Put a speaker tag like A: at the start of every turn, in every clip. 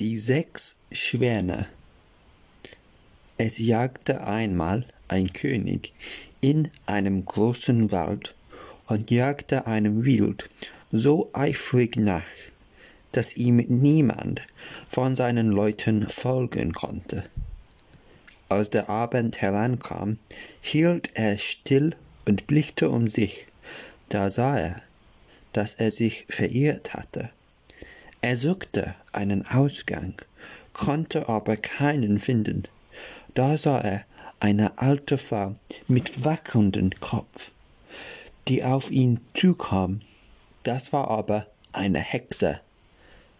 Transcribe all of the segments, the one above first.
A: Die sechs Schwäne Es jagte einmal ein König in einem großen Wald und jagte einem Wild so eifrig nach, dass ihm niemand von seinen Leuten folgen konnte. Als der Abend herankam, hielt er still und blickte um sich, da sah er, dass er sich verirrt hatte. Er suchte einen Ausgang, konnte aber keinen finden. Da sah er eine alte Frau mit wackelndem Kopf, die auf ihn zukam. Das war aber eine Hexe.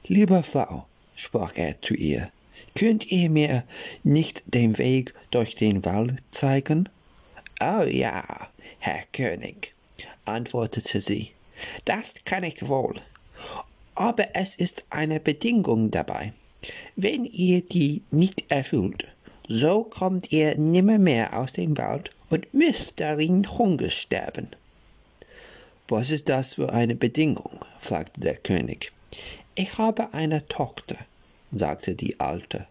A: Liebe Frau, sprach er zu ihr, könnt ihr mir nicht den Weg durch den Wald zeigen?
B: Oh ja, Herr König, antwortete sie, das kann ich wohl aber es ist eine Bedingung dabei. Wenn ihr die nicht erfüllt, so kommt ihr nimmermehr aus dem Wald und müsst darin Hunger sterben.
A: Was ist das für eine Bedingung? fragte der König.
B: Ich habe eine Tochter, sagte die Alte,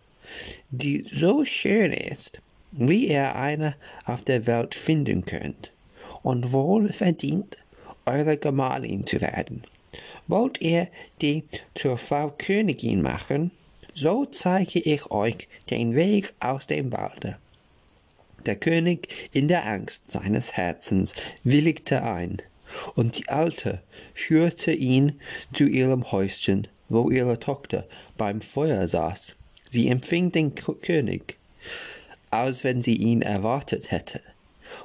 B: die so schön ist, wie ihr eine auf der Welt finden könnt, und wohl verdient, eure Gemahlin zu werden. Wollt ihr die zur Frau Königin machen? So zeige ich euch den Weg aus dem Walde. Der König in der Angst seines Herzens willigte ein, und die Alte führte ihn zu ihrem Häuschen, wo ihre Tochter beim Feuer saß. Sie empfing den König, als wenn sie ihn erwartet hätte,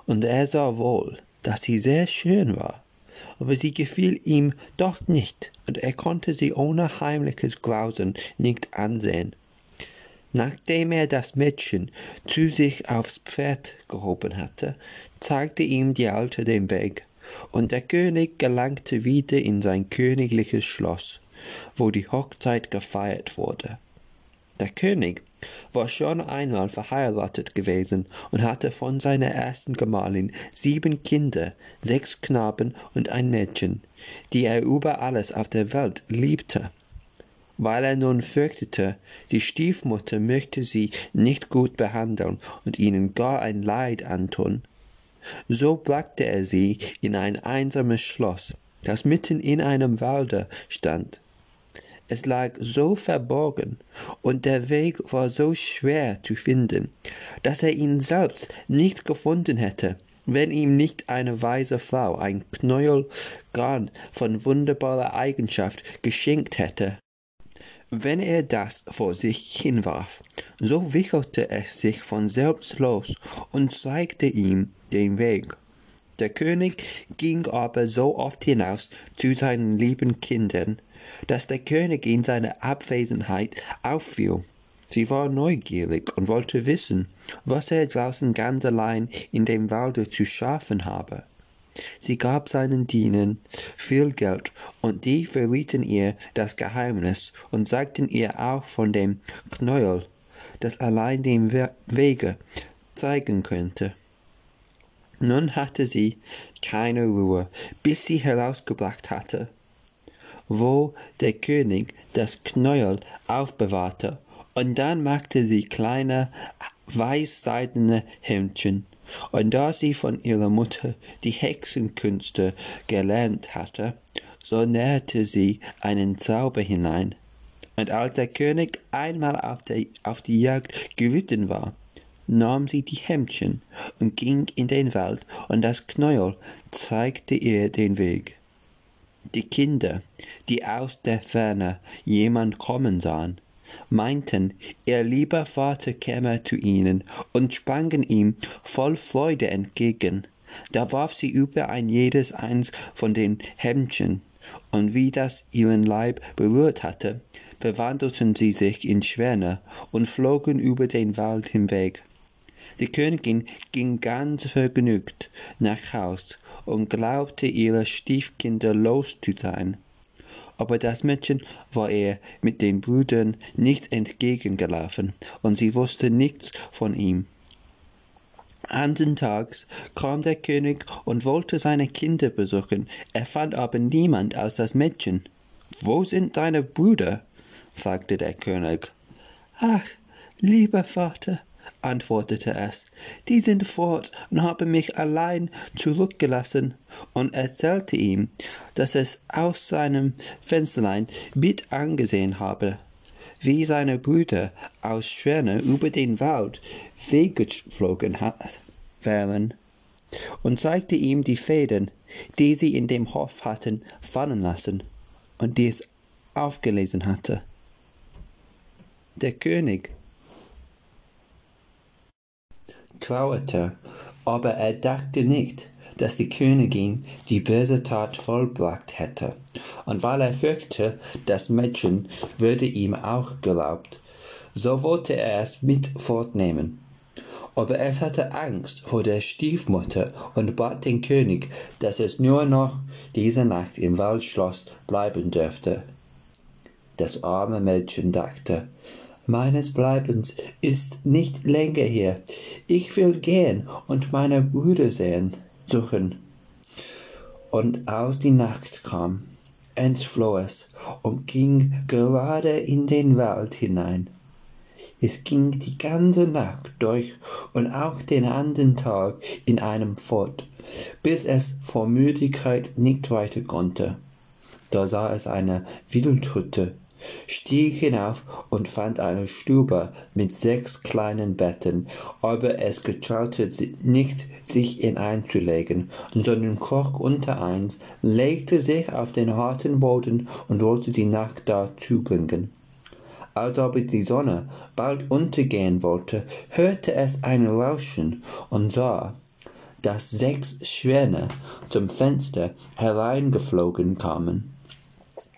B: und er sah wohl, dass sie sehr schön war aber sie gefiel ihm doch nicht, und er konnte sie ohne heimliches Grausen nicht ansehen. Nachdem er das Mädchen zu sich aufs Pferd gehoben hatte, zeigte ihm die Alte den Weg, und der König gelangte wieder in sein königliches Schloss, wo die Hochzeit gefeiert wurde. Der König war schon einmal verheiratet gewesen und hatte von seiner ersten Gemahlin sieben Kinder, sechs Knaben und ein Mädchen, die er über alles auf der Welt liebte. Weil er nun fürchtete, die Stiefmutter möchte sie nicht gut behandeln und ihnen gar ein Leid antun, so brachte er sie in ein einsames Schloss, das mitten in einem Walde stand es lag so verborgen, und der Weg war so schwer zu finden, dass er ihn selbst nicht gefunden hätte, wenn ihm nicht eine weise Frau ein Knäuel Garn von wunderbarer Eigenschaft geschenkt hätte. Wenn er das vor sich hinwarf, so wickelte es sich von selbst los und zeigte ihm den Weg. Der König ging aber so oft hinaus zu seinen lieben Kindern, dass der König in seiner Abwesenheit auffiel. Sie war neugierig und wollte wissen, was er draußen ganz allein in dem Walde zu schaffen habe. Sie gab seinen Dienern viel Geld, und die verrieten ihr das Geheimnis und sagten ihr auch von dem Knäuel, das allein den Wege zeigen könnte. Nun hatte sie keine Ruhe, bis sie herausgebracht hatte, wo der König das Knäuel aufbewahrte, und dann machte sie kleine weißseidene Hemdchen, und da sie von ihrer Mutter die Hexenkünste gelernt hatte, so näherte sie einen Zauber hinein. Und als der König einmal auf, der, auf die Jagd geritten war, nahm sie die Hemdchen und ging in den Wald, und das Knäuel zeigte ihr den Weg. Die Kinder, die aus der Ferne jemand kommen sahen, meinten, ihr lieber Vater käme zu ihnen und sprangen ihm voll Freude entgegen. Da warf sie über ein jedes eins von den Hemdchen, und wie das ihren Leib berührt hatte, verwandelten sie sich in Schwäne und flogen über den Wald hinweg. Die Königin ging ganz vergnügt nach Haus und glaubte ihre Stiefkinder los zu sein. Aber das Mädchen war ihr mit den Brüdern nicht entgegengelaufen, und sie wusste nichts von ihm. Andern Tags kam der König und wollte seine Kinder besuchen, er fand aber niemand als das Mädchen. Wo sind deine Brüder?
A: fragte der König.
B: Ach, lieber Vater, antwortete es, die sind fort und haben mich allein zurückgelassen und erzählte ihm, dass es aus seinem Fensterlein mit angesehen habe, wie seine Brüder aus Schwerne über den Wald weggeflogen wären, und zeigte ihm die Fäden, die sie in dem Hof hatten fallen lassen und die es aufgelesen hatte. Der König
A: trauerte, aber er dachte nicht, dass die Königin die böse Tat vollbracht hätte, und weil er fürchtete, das Mädchen würde ihm auch geglaubt, so wollte er es mit fortnehmen. Aber es hatte Angst vor der Stiefmutter und bat den König, dass es nur noch diese Nacht im Waldschloss bleiben dürfte. Das arme Mädchen dachte, meines Bleibens ist nicht länger hier. Ich will gehen und meine Brüder sehen, suchen. Und aus die Nacht kam, entfloh es und ging gerade in den Wald hinein. Es ging die ganze Nacht durch und auch den anderen Tag in einem fort, bis es vor Müdigkeit nicht weiter konnte. Da sah es eine Wildhütte stieg hinauf und fand eine stube mit sechs kleinen betten aber es getraute nicht sich hineinzulegen sondern kroch unter eins legte sich auf den harten boden und wollte die nacht da zubringen. Als aber die sonne bald untergehen wollte hörte es ein rauschen und sah dass sechs schwäne zum fenster hereingeflogen kamen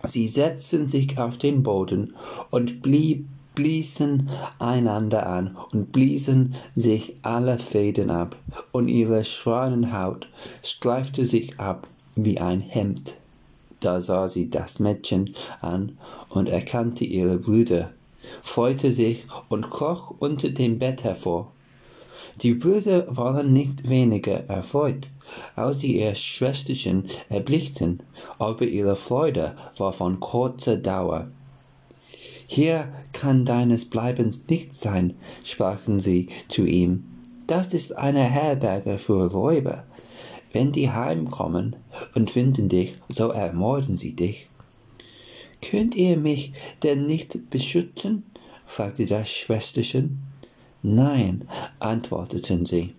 A: Sie setzten sich auf den Boden und blieb, bliesen einander an und bliesen sich alle Fäden ab, und ihre Schwanenhaut streifte sich ab wie ein Hemd. Da sah sie das Mädchen an und erkannte ihre Brüder, freute sich und kroch unter dem Bett hervor. Die Brüder waren nicht weniger erfreut, als sie ihr Schwesterchen erblickten, aber ihre Freude war von kurzer Dauer. Hier kann deines Bleibens nicht sein, sprachen sie zu ihm. Das ist eine Herberge für Räuber. Wenn die heimkommen und finden dich, so ermorden sie dich. Könnt ihr mich denn nicht beschützen? fragte das Schwesterchen. Nein, antworteten sie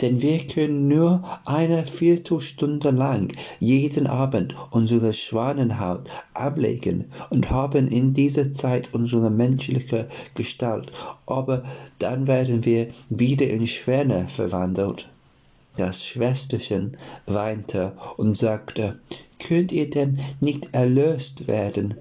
A: denn wir können nur eine Viertelstunde lang jeden Abend unsere Schwanenhaut ablegen und haben in dieser Zeit unsere menschliche Gestalt, aber dann werden wir wieder in Schwäne verwandelt. Das Schwesterchen weinte und sagte, könnt ihr denn nicht erlöst werden?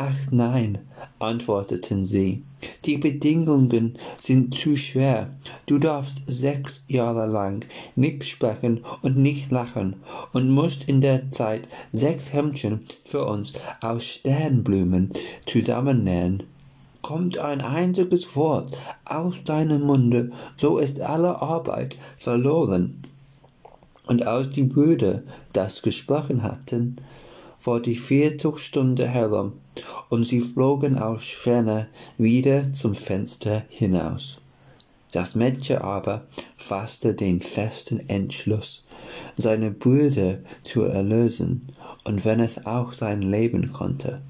A: Ach nein, antworteten sie, die Bedingungen sind zu schwer. Du darfst sechs Jahre lang nicht sprechen und nicht lachen und musst in der Zeit sechs Hemdchen für uns aus Sternblumen zusammennähen. Kommt ein einziges Wort aus deinem Munde, so ist alle Arbeit verloren. Und als die Brüder das gesprochen hatten, war die Viertelstunde herum, und sie flogen aus Ferne wieder zum Fenster hinaus. Das Mädchen aber fasste den festen Entschluss, seine Brüder zu erlösen, und wenn es auch sein Leben konnte.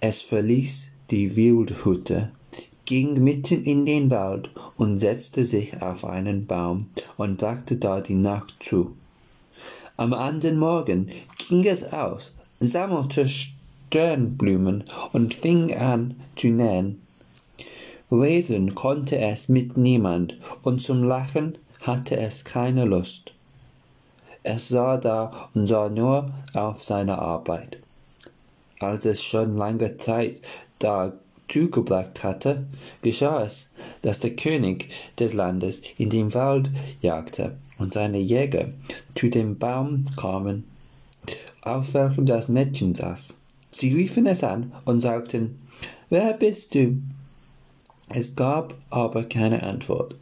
A: Es verließ die Wildhütte, ging mitten in den Wald und setzte sich auf einen Baum und brachte da die Nacht zu. Am anderen Morgen ging es aus, sammelte Sternblumen und fing an zu nähen. Reden konnte es mit niemand, und zum Lachen hatte es keine Lust. Es sah da und sah nur auf seine Arbeit. Als es schon lange Zeit da zugebracht hatte, geschah es, dass der König des Landes in den Wald jagte und seine Jäger zu dem Baum kamen, auf welchem das Mädchen saß. Sie riefen es an und sagten, Wer bist du? Es gab aber keine Antwort.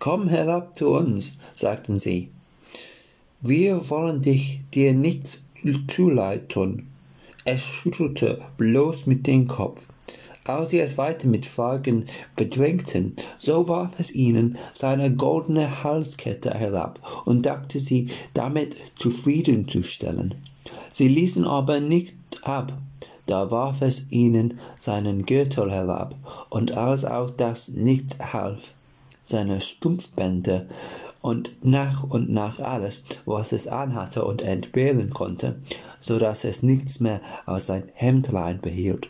A: Komm herab zu uns, sagten sie. Wir wollen dich dir nichts zuleid tun. Es schüttelte bloß mit dem Kopf. Als sie es weiter mit Fragen bedrängten, so warf es ihnen seine goldene Halskette herab und dachte sie damit zufriedenzustellen. Sie ließen aber nicht ab, da warf es ihnen seinen Gürtel herab, und als auch das nichts half, seine Stumpfbänder und nach und nach alles, was es anhatte und entbehren konnte, so dass es nichts mehr als sein Hemdlein behielt.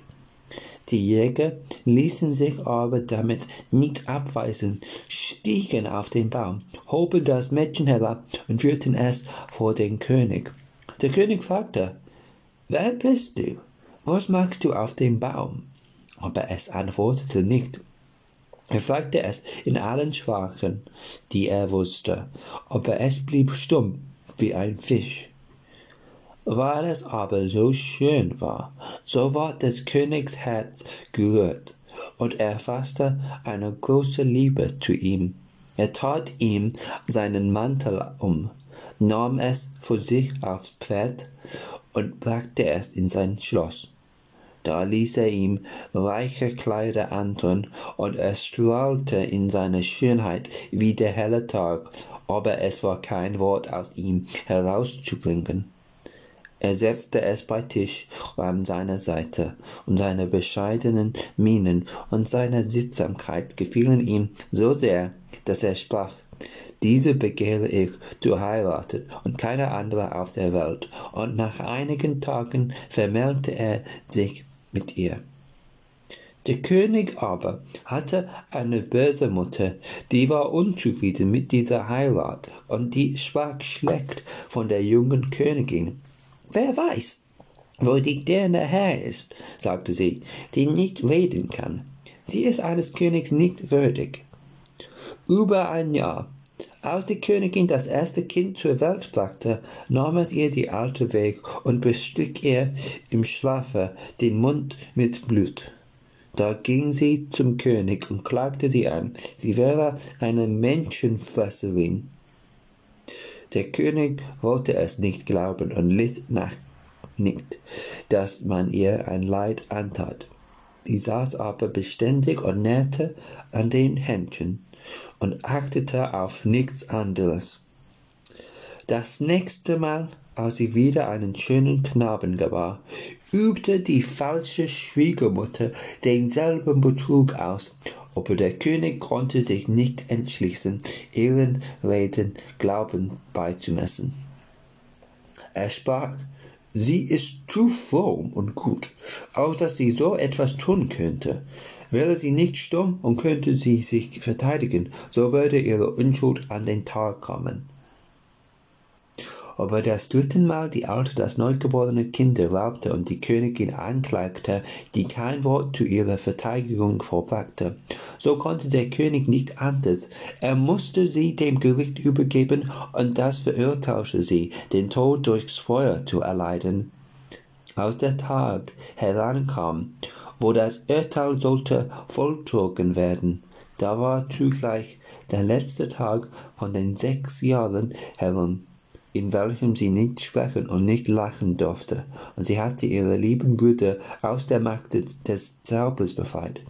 A: Die Jäger ließen sich aber damit nicht abweisen, stiegen auf den Baum, hoben das Mädchen herab und führten es vor den König. Der König fragte, Wer bist du? Was machst du auf dem Baum? Aber es antwortete nicht. Er fragte es in allen Sprachen, die er wusste, aber es blieb stumm wie ein Fisch. Weil es aber so schön war, so war des Königs Herz gerührt, und er fasste eine große Liebe zu ihm. Er tat ihm seinen Mantel um, nahm es vor sich aufs Pferd und brachte es in sein Schloss. Da ließ er ihm reiche Kleider antun, und es strahlte in seiner Schönheit wie der helle Tag, aber es war kein Wort aus ihm herauszubringen. Er setzte es bei Tisch an seine Seite, und seine bescheidenen Mienen und seine Sittsamkeit gefielen ihm so sehr, dass er sprach, diese begehre ich zu heiraten und keine andere auf der Welt. Und nach einigen Tagen vermählte er sich mit ihr. Der König aber hatte eine böse Mutter, die war unzufrieden mit dieser Heirat, und die sprach schlecht von der jungen Königin Wer weiß, wo die Dirne her ist, sagte sie, die nicht reden kann. Sie ist eines Königs nicht würdig. Über ein Jahr, als die Königin das erste Kind zur Welt brachte, nahm es ihr die alte weg und bestrich ihr im Schlafe den Mund mit Blut. Da ging sie zum König und klagte sie an, sie wäre eine Menschenfresserin. Der König wollte es nicht glauben und litt nach nicht, dass man ihr ein Leid antat. Sie saß aber beständig und nähte an den Händchen und achtete auf nichts anderes. Das nächste Mal, als sie wieder einen schönen Knaben gebar, übte die falsche Schwiegermutter denselben Betrug aus aber der König konnte sich nicht entschließen, ihren Reden Glauben beizumessen. Er sprach, sie ist zu fromm und gut, als dass sie so etwas tun könnte. Wäre sie nicht stumm und könnte sie sich verteidigen, so würde ihre Unschuld an den Tag kommen aber das dritten Mal die Alte das neugeborene Kind erlaubte und die Königin anklagte, die kein Wort zu ihrer Verteidigung vorbrachte. So konnte der König nicht anders. Er musste sie dem Gericht übergeben und das verurteilte sie, den Tod durchs Feuer zu erleiden. Als der Tag herankam, wo das Urteil sollte vollzogen werden, da war zugleich der letzte Tag von den sechs Jahren herum in welchem sie nicht sprechen und nicht lachen durfte, und sie hatte ihre lieben Brüder aus der Macht des Zaubers befreit.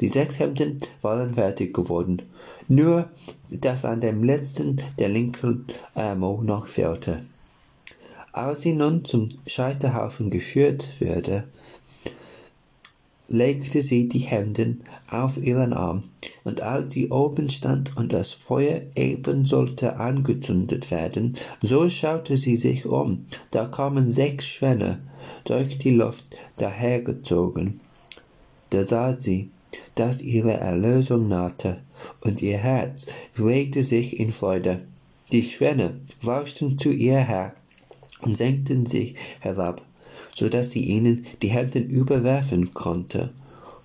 A: Die sechs Hemden waren fertig geworden, nur dass an dem letzten der linken Ärmel noch fehlte. Als sie nun zum Scheiterhaufen geführt wurde, legte sie die Hemden auf ihren Arm, und als sie oben stand und das Feuer eben sollte angezündet werden, so schaute sie sich um, da kamen sechs Schwäne durch die Luft dahergezogen. Da sah sie, dass ihre Erlösung nahte, und ihr Herz regte sich in Freude. Die Schwäne rauschten zu ihr her und senkten sich herab so dass sie ihnen die Hemden überwerfen konnte.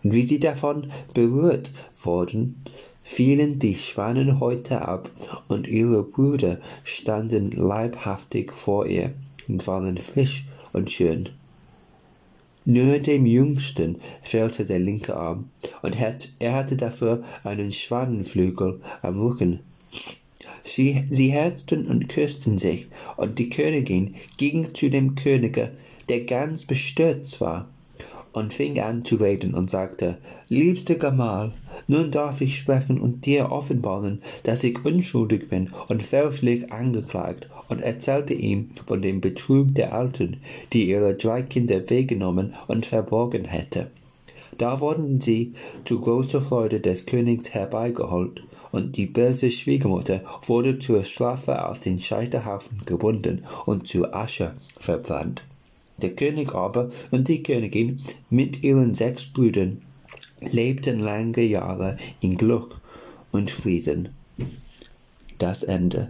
A: Und wie sie davon berührt wurden, fielen die Schwanenhäute ab, und ihre Brüder standen leibhaftig vor ihr und waren frisch und schön. Nur dem Jüngsten fehlte der linke Arm, und er hatte dafür einen Schwanenflügel am Rücken. Sie, sie herzten und küssten sich, und die Königin ging zu dem Könige der ganz bestürzt war und fing an zu reden und sagte, Liebster Gemahl, nun darf ich sprechen und dir offenbaren, dass ich unschuldig bin und fälschlich angeklagt und erzählte ihm von dem Betrug der Alten, die ihre drei Kinder weggenommen und verborgen hätte. Da wurden sie zu großer Freude des Königs herbeigeholt, und die böse Schwiegermutter wurde zur Strafe auf den Scheiterhaufen gebunden und zu Asche verbrannt. Der König aber und die Königin mit ihren sechs Brüdern lebten lange Jahre in Glück und Frieden. Das Ende.